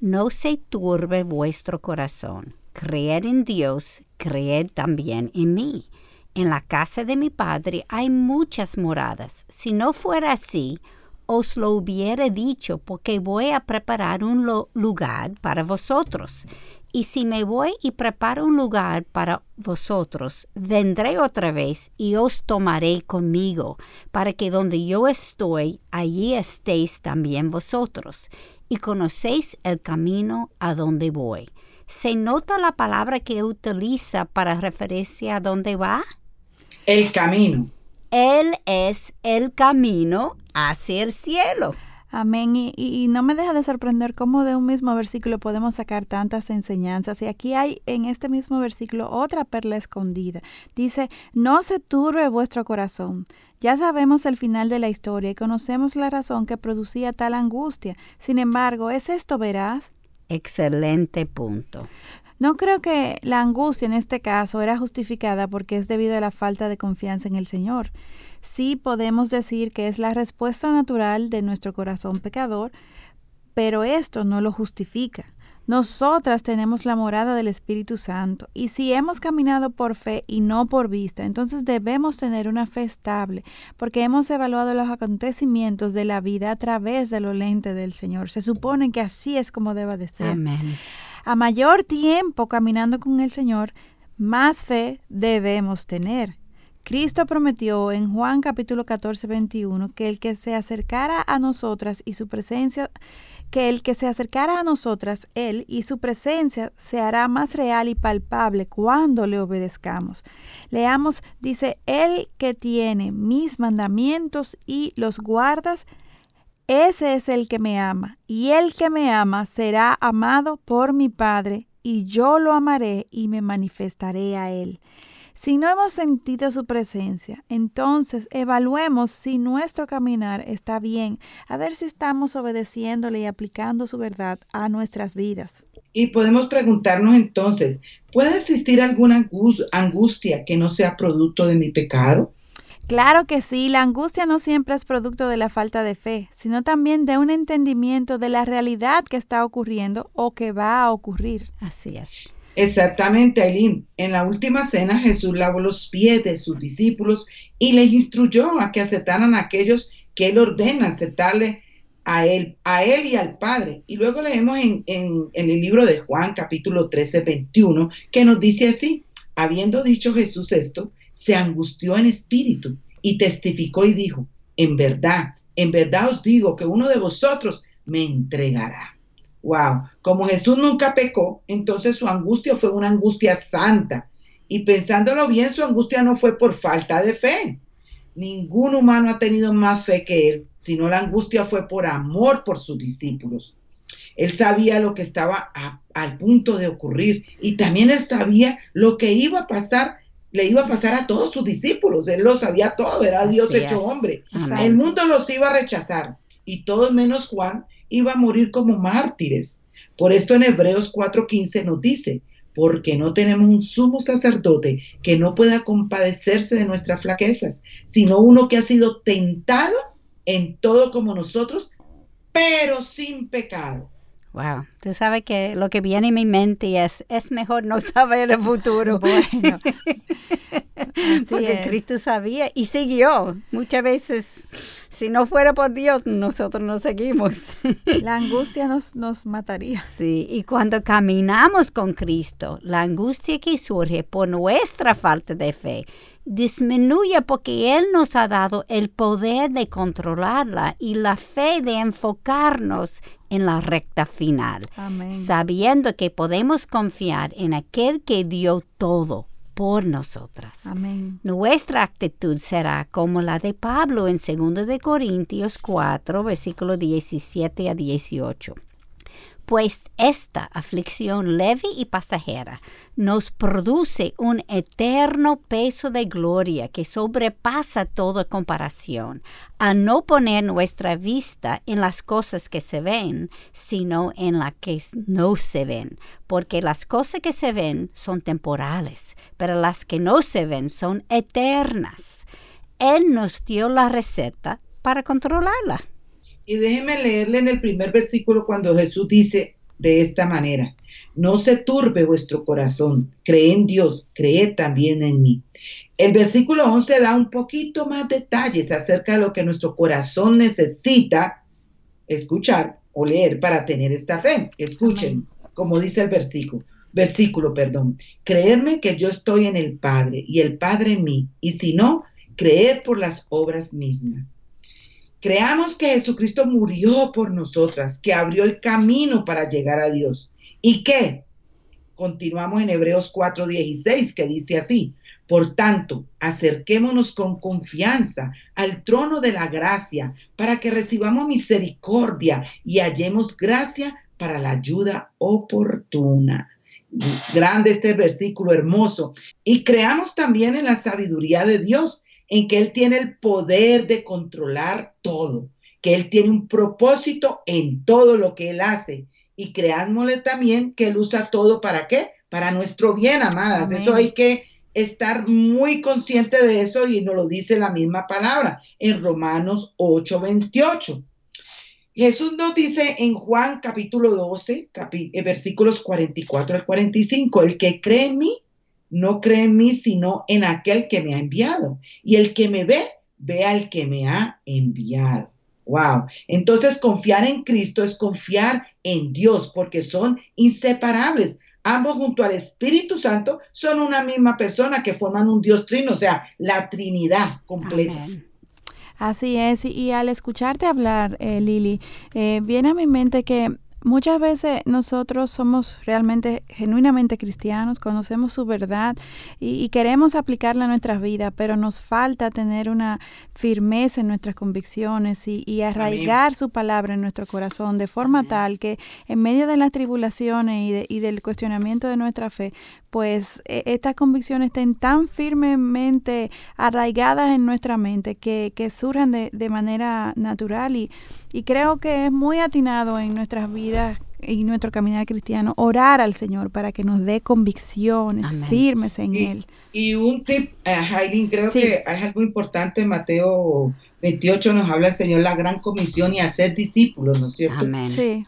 No se turbe vuestro corazón. Creed en Dios, creed también en mí. En la casa de mi Padre hay muchas moradas. Si no fuera así, os lo hubiera dicho, porque voy a preparar un lugar para vosotros. Y si me voy y preparo un lugar para vosotros, vendré otra vez y os tomaré conmigo, para que donde yo estoy, allí estéis también vosotros, y conocéis el camino a donde voy. ¿Se nota la palabra que utiliza para referirse a dónde va? El camino. Él es el camino hacia el cielo. Amén. Y, no me deja de sorprender cómo de un mismo versículo podemos sacar tantas enseñanzas. Y aquí hay en este mismo versículo otra perla escondida. Dice, no se turbe vuestro corazón. Ya sabemos el final de la historia y conocemos la razón que producía tal angustia. Sin embargo, ¿es esto veraz? Excelente punto. No creo que la angustia en este caso era justificada porque es debido a la falta de confianza en el Señor. Sí podemos decir que es la respuesta natural de nuestro corazón pecador, pero esto no lo justifica. Nosotras tenemos la morada del Espíritu Santo y si hemos caminado por fe y no por vista, entonces debemos tener una fe estable porque hemos evaluado los acontecimientos de la vida a través de lo lente del Señor. Se supone que así es como debe de ser. Amén. A mayor tiempo caminando con el Señor, más fe debemos tener. Cristo prometió en Juan capítulo 14, 21 que el que se acercara a nosotras y su presencia, que el que se acercara a nosotras, Él y su presencia se hará más real y palpable cuando le obedezcamos. Leamos, dice, El que tiene mis mandamientos y los guardas, ese es el que me ama, y el que me ama será amado por mi Padre, y yo lo amaré y me manifestaré a él. Si no hemos sentido su presencia, entonces evaluemos si nuestro caminar está bien, a ver si estamos obedeciéndole y aplicando su verdad a nuestras vidas. Y podemos preguntarnos entonces, ¿puede existir alguna angustia que no sea producto de mi pecado? Claro que sí, la angustia no siempre es producto de la falta de fe, sino también de un entendimiento de la realidad que está ocurriendo o que va a ocurrir. Así es. Exactamente, Aileen. En la última cena Jesús lavó los pies de sus discípulos y les instruyó a que aceptaran a aquellos que él ordena aceptarle a él, a él y al Padre. Y luego leemos en, en el libro de Juan, capítulo 13, 21, que nos dice así, habiendo dicho Jesús esto, se angustió en espíritu y testificó y dijo, en verdad, en verdad os digo que uno de vosotros me entregará. Wow, como Jesús nunca pecó, entonces su angustia fue una angustia santa. Y pensándolo bien, su angustia no fue por falta de fe. Ningún humano ha tenido más fe que él, sino la angustia fue por amor por sus discípulos. Él sabía lo que estaba al punto de ocurrir y también él sabía lo que iba a pasar, le iba a pasar a todos sus discípulos. Él lo sabía todo, era Dios hecho hombre. El mundo los iba a rechazar y todos menos Juan iba a morir como mártires. Por esto en Hebreos 4:15 nos dice, porque no tenemos un sumo sacerdote que no pueda compadecerse de nuestras flaquezas, sino uno que ha sido tentado en todo como nosotros, pero sin pecado. Wow, tú sabes que lo que viene en mi mente es, es mejor no saber el futuro. Bueno, porque Cristo sabía y siguió. Muchas veces si no fuera por Dios, nosotros no seguimos. La angustia nos, nos mataría. Sí, y cuando caminamos con Cristo, la angustia que surge por nuestra falta de fe disminuye porque Él nos ha dado el poder de controlarla y la fe de enfocarnos en la recta final, sabiendo que podemos confiar en aquel que dio todo por nosotras. Amén. Nuestra actitud será como la de Pablo en 2 de Corintios 4, versículo 17 a 18 pues esta aflicción leve y pasajera nos produce un eterno peso de gloria que sobrepasa toda comparación, a no poner nuestra vista en las cosas que se ven, sino en las que no se ven, porque las cosas que se ven son temporales, pero las que no se ven son eternas. Él nos dio la receta para controlarla. Y déjeme leerle en el primer versículo cuando Jesús dice de esta manera, no se turbe vuestro corazón, cree en Dios, cree también en mí. El versículo 11 da un poquito más detalles acerca de lo que nuestro corazón necesita escuchar o leer para tener esta fe. Escuchen, como dice el versículo versículo, perdón. Creerme que yo estoy en el Padre y el Padre en mí, y si no, creed por las obras mismas. Creamos que Jesucristo murió por nosotras, que abrió el camino para llegar a Dios. ¿Y qué? Continuamos en Hebreos 4:16, que dice así, por tanto, acerquémonos con confianza al trono de la gracia para que recibamos misericordia y hallemos gracia para la ayuda oportuna grande este versículo hermoso. Y creamos también en la sabiduría de Dios, en que Él tiene el poder de controlar todo, que Él tiene un propósito en todo lo que Él hace. Y creámosle también que Él usa todo para qué? Para nuestro bien, amadas. Eso hay que estar muy consciente de eso y nos lo dice la misma palabra en Romanos 8:28. Jesús nos dice en Juan capítulo 12, eh, versículos 44 al 45, el que cree en mí, no cree en mí, sino en aquel que me ha enviado. Y el que me ve, ve al que me ha enviado. Wow. Entonces confiar en Cristo es confiar en Dios porque son inseparables. Ambos junto al Espíritu Santo son una misma persona que forman un Dios trino, o sea, la Trinidad completa. Así es, y, al escucharte hablar, eh, Lili, eh, viene a mi mente que Muchas veces nosotros somos realmente, genuinamente cristianos, conocemos su verdad y, queremos aplicarla a nuestras vidas, pero nos falta tener una firmeza en nuestras convicciones y, arraigar su palabra en nuestro corazón de forma tal que en medio de las tribulaciones y, del cuestionamiento de nuestra fe, pues e, estas convicciones estén tan firmemente arraigadas en nuestra mente que, surjan de, de manera natural y, y creo que es muy atinado en nuestras vidas y nuestro caminar cristiano orar al Señor para que nos dé convicciones firmes en Él. Y un tip, uh, creo que es algo importante, Mateo 28 nos habla el Señor la gran comisión y hacer discípulos, ¿no es cierto?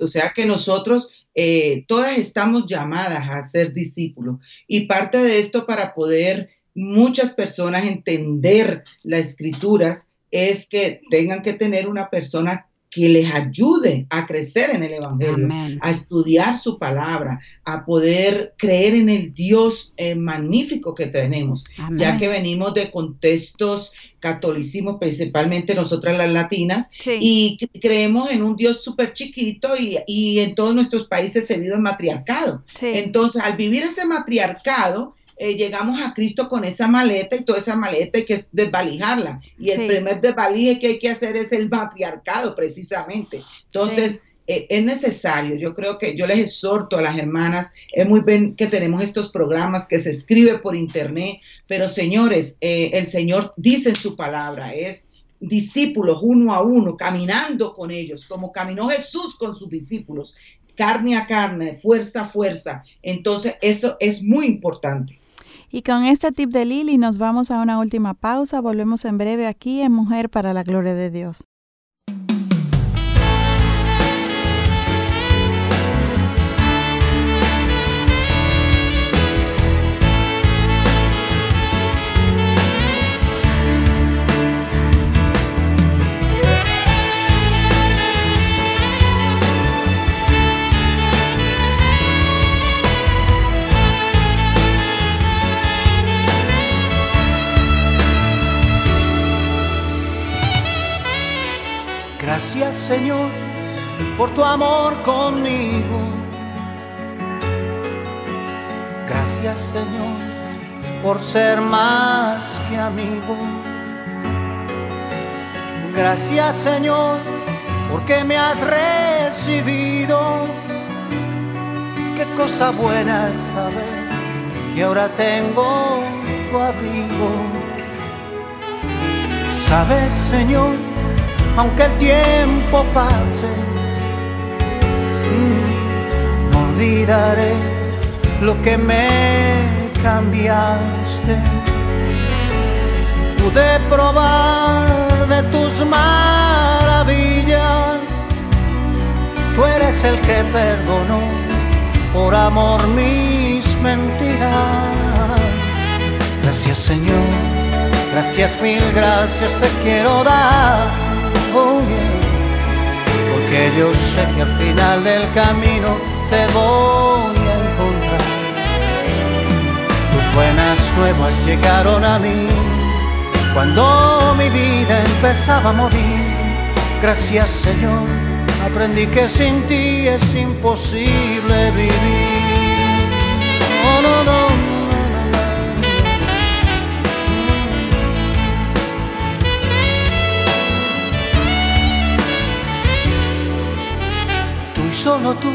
O sea que nosotros eh, todas estamos llamadas a ser discípulos. Y parte de esto para poder muchas personas entender las escrituras es que tengan que tener una persona que les ayude a crecer en el Evangelio, a estudiar su palabra, a poder creer en el Dios eh, magnífico que tenemos, ya que venimos de contextos catolicismos, principalmente nosotras las latinas, y creemos en un Dios súper chiquito y, en todos nuestros países se vive matriarcado. Entonces, al vivir ese matriarcado, eh, llegamos a Cristo con esa maleta y toda esa maleta hay que desvalijarla. Y el primer desvalije que hay que hacer es el matriarcado, precisamente. Entonces, eh, es necesario, yo creo que yo les exhorto a las hermanas, es muy bien que tenemos estos programas que se escribe por internet, pero señores, eh, el Señor dice en su palabra, es discípulos uno a uno, caminando con ellos, como caminó Jesús con sus discípulos, carne a carne, fuerza a fuerza. Entonces, eso es muy importante. Y con este tip de Lili nos vamos a una última pausa. Volvemos en breve aquí en Mujer para la Gloria de Dios. Señor por tu amor conmigo. Gracias Señor por ser más que amigo. Gracias Señor porque me has recibido. Qué cosa buena es saber que ahora tengo tu abrigo. Sabes Señor aunque el tiempo pase, mm, no olvidaré lo que me cambiaste. Pude probar de tus maravillas, tú eres el que perdonó por amor mis mentiras. Gracias Señor Gracias, mil gracias te quiero dar. Porque yo sé que al final del camino te voy a encontrar. Tus buenas nuevas llegaron a mí cuando mi vida empezaba a morir. Gracias Señor, aprendí que sin ti es imposible vivir. Solo tú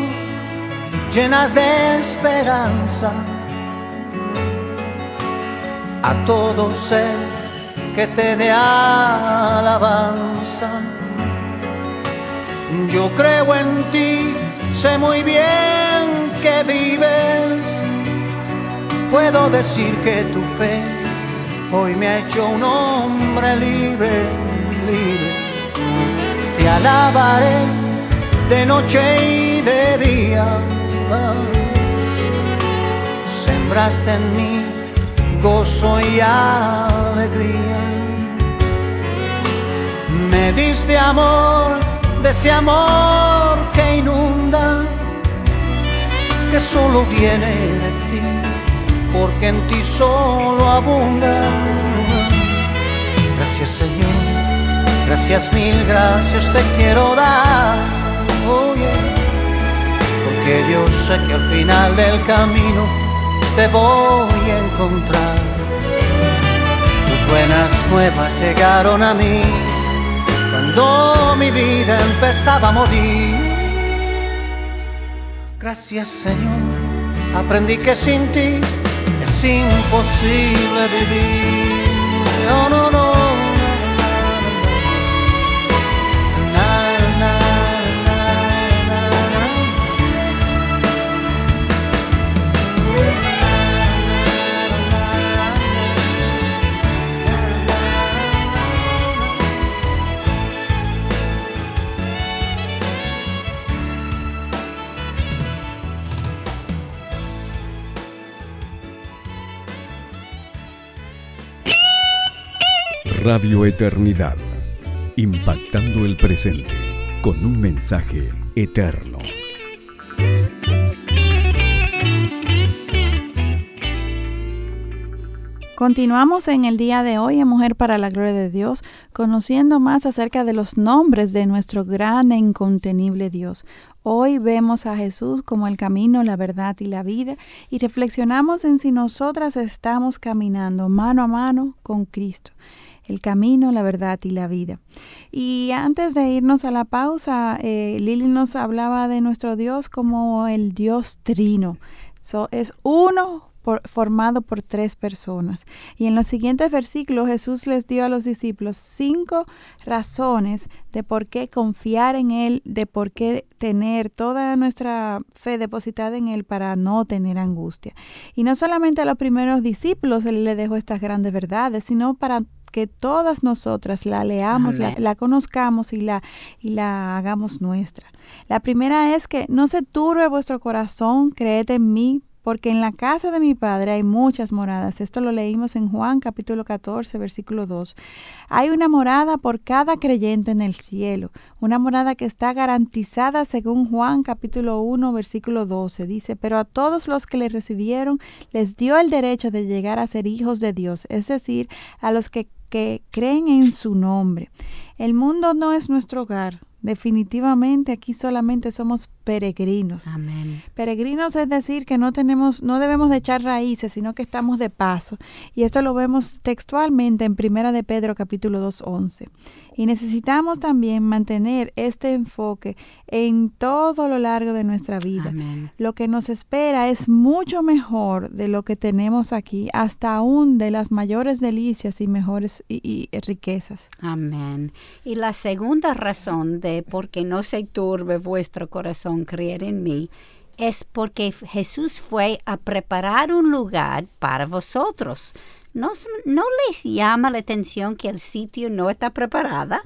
llenas de esperanza a todo ser que te dé alabanza. Yo creo en ti, sé muy bien que vives. Puedo decir que tu fe hoy me ha hecho un hombre libre, libre. Te alabaré de noche y de día. Sembraste en mí gozo y alegría. Me diste amor, de ese amor que inunda, que solo viene de ti, porque en ti solo abunda. Gracias Señor, gracias mil gracias te quiero dar. Oh, Porque yo sé que al final del camino te voy a encontrar. Tus buenas nuevas llegaron a mí cuando mi vida empezaba a morir. Gracias Señor, aprendí que sin ti es imposible vivir. No, no, no. Radio Eternidad, impactando el presente con un mensaje eterno. Continuamos en el día de hoy en Mujer para la Gloria de Dios, conociendo más acerca de los nombres de nuestro gran e incontenible Dios. Hoy vemos a Jesús como el camino, la verdad y la vida y reflexionamos en si nosotras estamos caminando mano a mano con Cristo el camino, la verdad y la vida. Y antes de irnos a la pausa, eh, Lili nos hablaba de nuestro Dios como el Dios trino. es uno formado por tres personas. Y en los siguientes versículos Jesús les dio a los discípulos cinco razones de por qué confiar en Él, de por qué tener toda nuestra fe depositada en Él para no tener angustia. Y no solamente a los primeros discípulos le dejó estas grandes verdades, sino para que todas nosotras la leamos, la, conozcamos y la, y la hagamos nuestra. La primera es que no se turbe vuestro corazón, creed en mí, porque en la casa de mi Padre hay muchas moradas. Esto lo leímos en Juan capítulo 14, versículo 2. Hay una morada por cada creyente en el cielo, una morada que está garantizada según Juan capítulo 1, versículo 12. Dice, pero a todos los que le recibieron les dio el derecho de llegar a ser hijos de Dios, es decir, a los que que creen en su nombre. El mundo no es nuestro hogar. Definitivamente aquí solamente somos peregrinos. Amén. Peregrinos es decir que no tenemos, no debemos de echar raíces, sino que estamos de paso. Y esto lo vemos textualmente en Primera de Pedro capítulo 2, 11. Y necesitamos también mantener este enfoque en todo lo largo de nuestra vida. Lo que nos espera es mucho mejor de lo que tenemos aquí, hasta aún de las mayores delicias y mejores y, riquezas. Amén. Y la segunda razón de por qué no se turbe vuestro corazón creer en mí es porque Jesús fue a preparar un lugar para vosotros. ¿No, les llama la atención que el sitio no está preparado?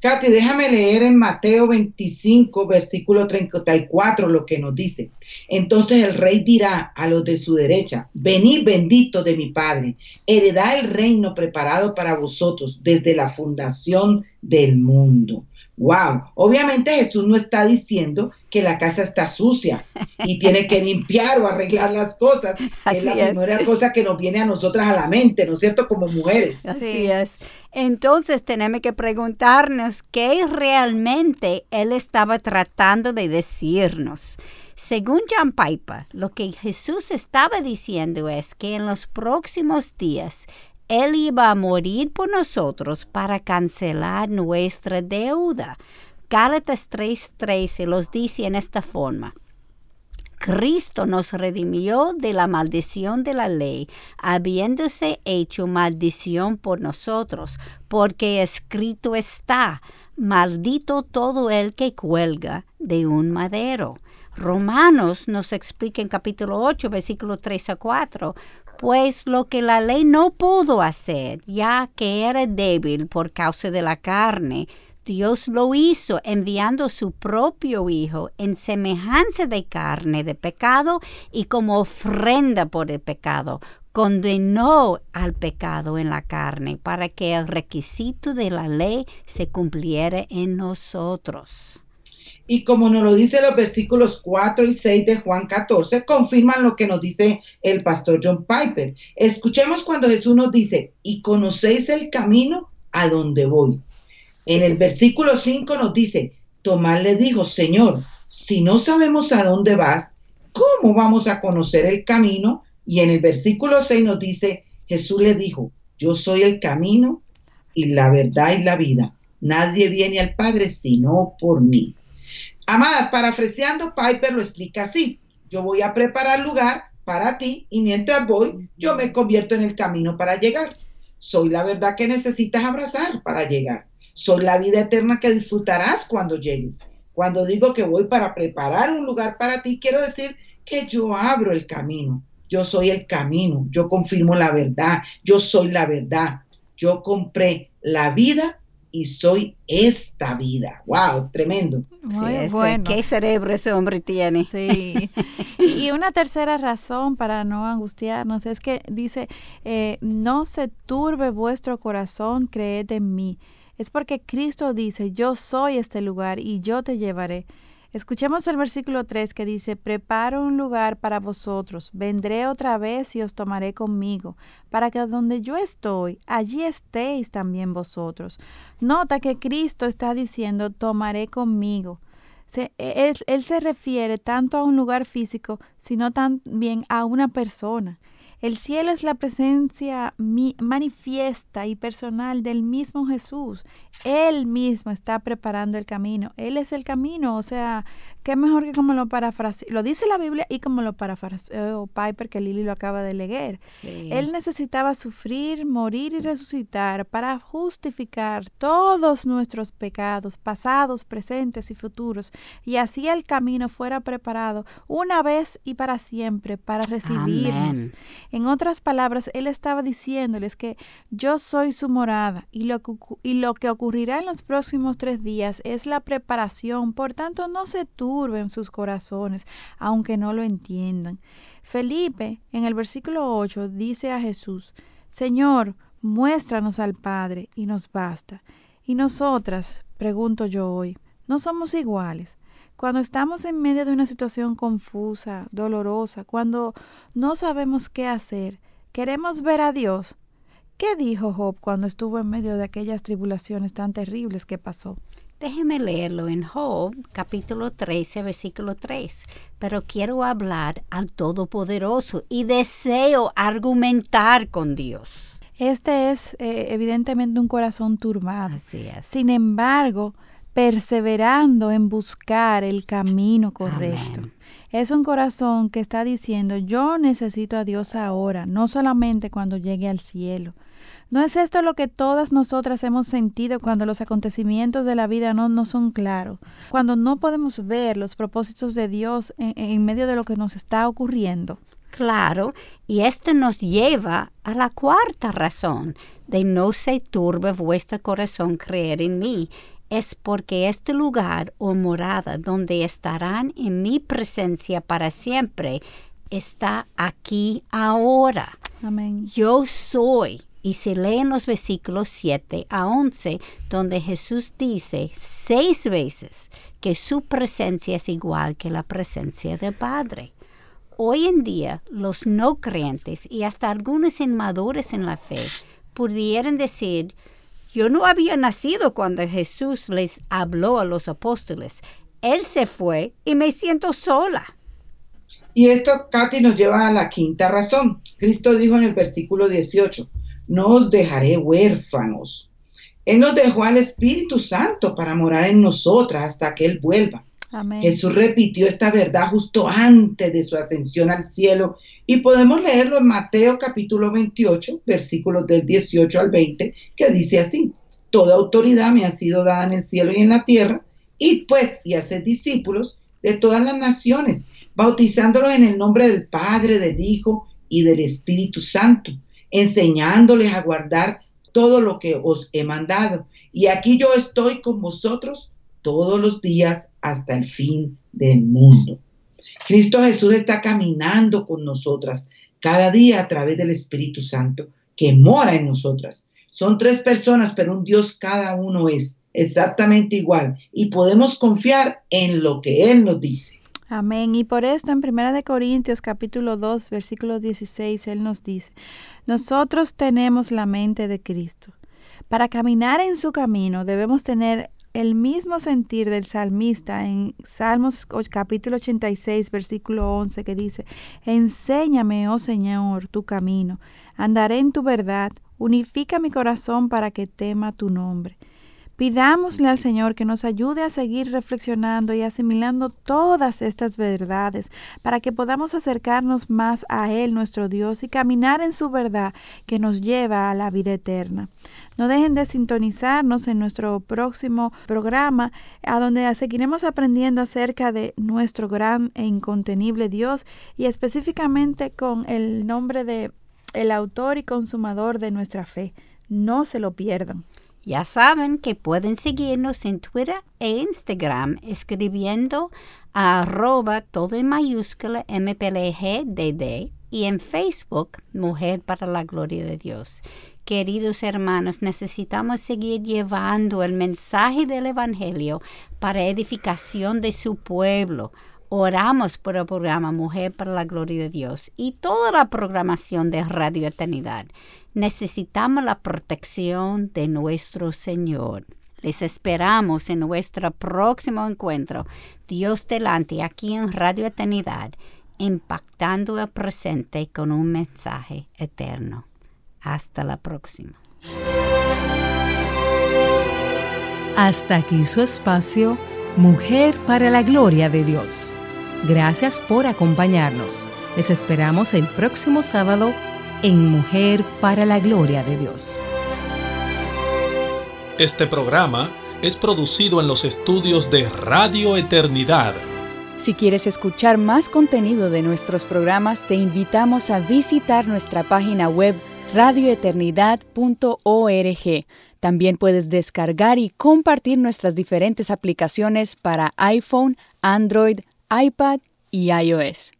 Katy, déjame leer en Mateo 25, versículo 34, lo que nos dice. Entonces el rey dirá a los de su derecha, venid bendito de mi Padre, heredad el reino preparado para vosotros desde la fundación del mundo. Wow, obviamente Jesús no está diciendo que la casa está sucia y tiene que limpiar o arreglar las cosas. es la primera cosa que nos viene a nosotras a la mente, ¿no es cierto? Como mujeres. Así es. Entonces tenemos que preguntarnos qué realmente Él estaba tratando de decirnos. Según John Piper, lo que Jesús estaba diciendo es que en los próximos días él iba a morir por nosotros para cancelar nuestra deuda. Gálatas 3:13 los dice en esta forma. Cristo nos redimió de la maldición de la ley, habiéndose hecho maldición por nosotros, porque escrito está, maldito todo el que cuelga de un madero. Romanos nos explica en capítulo 8, versículo 3 a 4, pues lo que la ley no pudo hacer, ya que era débil por causa de la carne, Dios lo hizo enviando su propio Hijo en semejanza de carne de pecado y como ofrenda por el pecado. Condenó al pecado en la carne para que el requisito de la ley se cumpliera en nosotros y como nos lo dice los versículos 4 y 6 de Juan 14, confirman lo que nos dice el pastor John Piper. Escuchemos cuando Jesús nos dice, y conocéis el camino a donde voy. En el versículo 5 nos dice, Tomás le dijo, Señor, si no sabemos a dónde vas, ¿cómo vamos a conocer el camino? Y en el versículo 6 nos dice, Jesús le dijo, yo soy el camino y la verdad y la vida. Nadie viene al Padre sino por mí. Amada, parafraseando, Piper lo explica así. Yo voy a preparar lugar para ti y mientras voy, yo me convierto en el camino para llegar. Soy la verdad que necesitas abrazar para llegar. Soy la vida eterna que disfrutarás cuando llegues. Cuando digo que voy para preparar un lugar para ti, quiero decir que yo abro el camino. Yo soy el camino. Yo confirmo la verdad. Yo soy la verdad. Yo compré la vida y soy esta vida. ¡Wow! Tremendo. Muy bueno. ¿Qué cerebro ese hombre tiene? Sí. y una tercera razón para no angustiarnos es que dice, eh, no se turbe vuestro corazón, creed en mí. Es porque Cristo dice, yo soy este lugar y yo te llevaré. Escuchemos el versículo 3 que dice, preparo un lugar para vosotros, vendré otra vez y os tomaré conmigo, para que donde yo estoy, allí estéis también vosotros. Nota que Cristo está diciendo, tomaré conmigo. él, él se refiere tanto a un lugar físico, sino también a una persona. El cielo es la presencia manifiesta y personal del mismo Jesús. Él mismo está preparando el camino. Él es el camino. O sea, qué mejor que como lo parafraseo. Lo dice la Biblia y como lo parafraseó Piper, que Lili lo acaba de leer. Él necesitaba sufrir, morir y resucitar para justificar todos nuestros pecados, pasados, presentes y futuros. Y así el camino fuera preparado una vez y para siempre para recibirnos. En otras palabras, él estaba diciéndoles que yo soy su morada y lo, que, y lo que ocurrirá en los próximos tres días es la preparación. Por tanto, no se turben sus corazones, aunque no lo entiendan. Felipe, en el versículo 8, dice a Jesús, Señor, muéstranos al Padre y nos basta. Y nosotras, pregunto yo hoy, ¿no somos iguales? Cuando estamos en medio de una situación confusa, dolorosa, cuando no sabemos qué hacer, queremos ver a Dios. ¿Qué dijo Job cuando estuvo en medio de aquellas tribulaciones tan terribles que pasó? Déjeme leerlo en Job, capítulo 13, versículo 3. Pero quiero hablar al Todopoderoso y deseo argumentar con Dios. Este es eh, evidentemente un corazón turbado. Así es. Sin embargo, perseverando en buscar el camino correcto. Es un corazón que está diciendo, yo necesito a Dios ahora, no solamente cuando llegue al cielo. ¿No es esto lo que todas nosotras hemos sentido cuando los acontecimientos de la vida no, no son claros? Cuando no podemos ver los propósitos de Dios en, en medio de lo que nos está ocurriendo. Claro, y esto nos lleva a la cuarta razón de no se turbe vuestro corazón creer en mí. Es porque este lugar o morada donde estarán en mi presencia para siempre está aquí ahora. Amén. Yo soy. Y se lee en los versículos 7 a 11, donde Jesús dice seis veces que su presencia es igual que la presencia del Padre. Hoy en día, los no creyentes y hasta algunos inmaduros en la fe pudieran decir, yo no había nacido cuando Jesús les habló a los apóstoles. Él se fue y me siento sola. Y esto, Katy, nos lleva a la quinta razón. Cristo dijo en el versículo 18, no os dejaré huérfanos. Él nos dejó al Espíritu Santo para morar en nosotras hasta que Él vuelva. Amén. Jesús repitió esta verdad justo antes de su ascensión al cielo y podemos leerlo en Mateo capítulo 28, versículos del 18 al 20, que dice así, Toda autoridad me ha sido dada en el cielo y en la tierra, y pues y hacer discípulos de todas las naciones, bautizándolos en el nombre del Padre, del Hijo y del Espíritu Santo, enseñándoles a guardar todo lo que os he mandado. Y aquí yo estoy con vosotros todos los días hasta el fin del mundo. Cristo Jesús está caminando con nosotras cada día a través del Espíritu Santo que mora en nosotras. Son tres personas, pero un Dios cada uno es exactamente igual y podemos confiar en lo que Él nos dice. Amén. Y por esto en 1 Corintios capítulo 2 versículo 16 Él nos dice, nosotros tenemos la mente de Cristo. Para caminar en su camino debemos tener el mismo sentir del salmista en Salmos capítulo 86, versículo 11, que dice, Enséñame, oh Señor, tu camino, andaré en tu verdad, unifica mi corazón para que tema tu nombre. Pidámosle al Señor que nos ayude a seguir reflexionando y asimilando todas estas verdades para que podamos acercarnos más a Él, nuestro Dios, y caminar en su verdad que nos lleva a la vida eterna. No dejen de sintonizarnos en nuestro próximo programa, a donde seguiremos aprendiendo acerca de nuestro gran e incontenible Dios y específicamente con el nombre de el autor y consumador de nuestra fe. No se lo pierdan. Ya saben que pueden seguirnos en Twitter e Instagram escribiendo a arroba todo en mayúscula MPLGDD y en Facebook Mujer para la Gloria de Dios. Queridos hermanos, necesitamos seguir llevando el mensaje del Evangelio para edificación de su pueblo. Oramos por el programa Mujer para la Gloria de Dios y toda la programación de Radio Eternidad. Necesitamos la protección de nuestro Señor. Les esperamos en nuestro próximo encuentro, Dios delante, aquí en Radio Eternidad, impactando el presente con un mensaje eterno. Hasta la próxima. Hasta aquí su espacio, Mujer para la Gloria de Dios. Gracias por acompañarnos. Les esperamos el próximo sábado en Mujer para la Gloria de Dios. Este programa es producido en los estudios de Radio Eternidad. Si quieres escuchar más contenido de nuestros programas, te invitamos a visitar nuestra página web radioeternidad.org. También puedes descargar y compartir nuestras diferentes aplicaciones para iPhone, Android, iPad y iOS.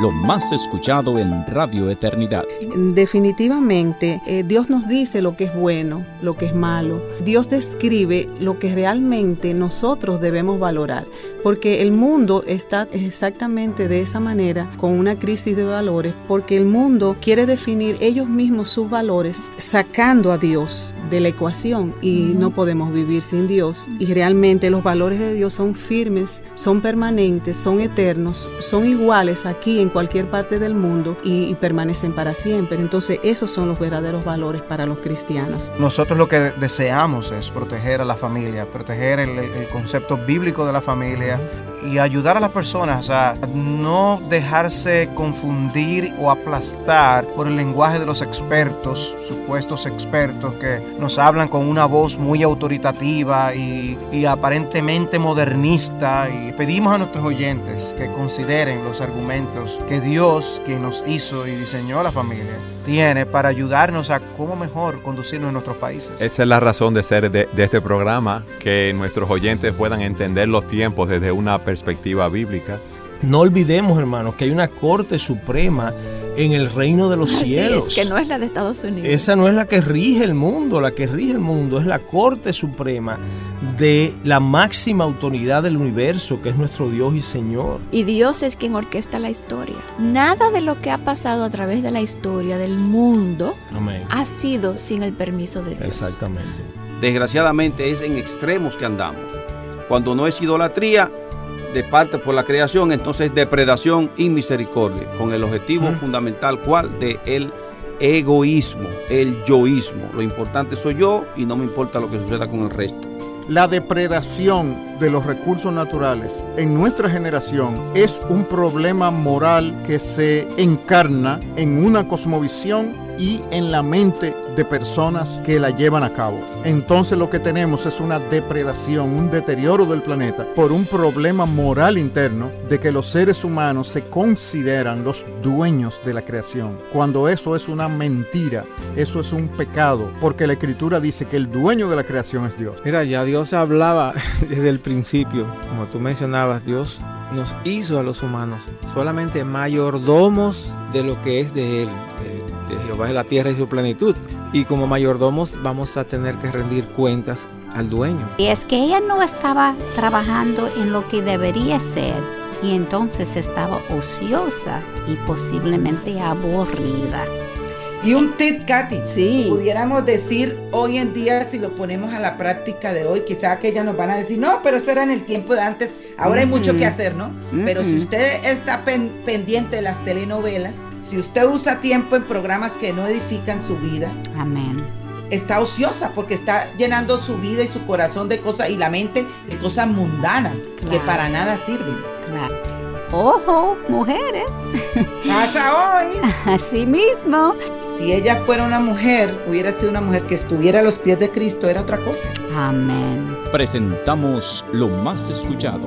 Lo más escuchado en Radio Eternidad. Definitivamente, eh, Dios nos dice lo que es bueno, lo que es malo. Dios describe lo que realmente nosotros debemos valorar porque el mundo está exactamente de esa manera, con una crisis de valores, porque el mundo quiere definir ellos mismos sus valores sacando a Dios de la ecuación y no podemos vivir sin Dios. Y realmente los valores de Dios son firmes, son permanentes, son eternos, son iguales aquí en cualquier parte del mundo y, permanecen para siempre. Entonces esos son los verdaderos valores para los cristianos. Nosotros lo que deseamos es proteger a la familia, proteger el concepto bíblico de la familia Yeah. Y ayudar a las personas a no dejarse confundir o aplastar por el lenguaje de los expertos, supuestos expertos que nos hablan con una voz muy autoritativa y, aparentemente modernista y pedimos a nuestros oyentes que consideren los argumentos que Dios, quien nos hizo y diseñó la familia, tiene para ayudarnos a cómo mejor conducirnos en nuestros países. Esa es la razón de ser de, de este programa, que nuestros oyentes puedan entender los tiempos desde una perspectiva bíblica. No olvidemos, hermanos, que hay una Corte Suprema en el reino de los Así cielos. es, que no es la de Estados Unidos. Esa no es la que rige el mundo, la que rige el mundo es la Corte Suprema de la máxima autoridad del universo, que es nuestro Dios y Señor. Y Dios es quien orquesta la historia. Nada de lo que ha pasado a través de la historia del mundo Amén. ha sido sin el permiso de Dios. Exactamente. Desgraciadamente es en extremos que andamos. Cuando no es idolatría de parte por la creación, entonces es depredación y misericordia, con el objetivo fundamental cuál de el egoísmo, el yoísmo. Lo importante soy yo y no me importa lo que suceda con el resto. La depredación de los recursos naturales en nuestra generación es un problema moral que se encarna en una cosmovisión y en la mente de personas que la llevan a cabo. Entonces lo que tenemos es una depredación, un deterioro del planeta por un problema moral interno de que los seres humanos se consideran los dueños de la creación, cuando eso es una mentira, eso es un pecado, porque la escritura dice que el dueño de la creación es Dios. Mira, ya Dios hablaba desde el principio, como tú mencionabas, Dios nos hizo a los humanos solamente mayordomos de lo que es de Él, de, de Jehová de la tierra y su plenitud. Y como mayordomos vamos a tener que rendir cuentas al dueño. Y es que ella no estaba trabajando en lo que debería ser y entonces estaba ociosa y posiblemente aburrida. Y un tip, Katy. Sí. Pudiéramos decir hoy en día, si lo ponemos a la práctica de hoy, quizá que ellas nos van a decir, no, pero eso era en el tiempo de antes, ahora hay mucho que hacer, ¿no? Pero si usted está pen- pendiente de las telenovelas, si usted usa tiempo en programas que no edifican su vida, Amén. está ociosa porque está llenando su vida y su corazón de cosas y la mente de cosas mundanas que para nada sirven. Claro. Ojo, mujeres. Pasa hoy. Así mismo. Si ella fuera una mujer, hubiera sido una mujer que estuviera a los pies de Cristo, era otra cosa. Amén. Presentamos lo más escuchado.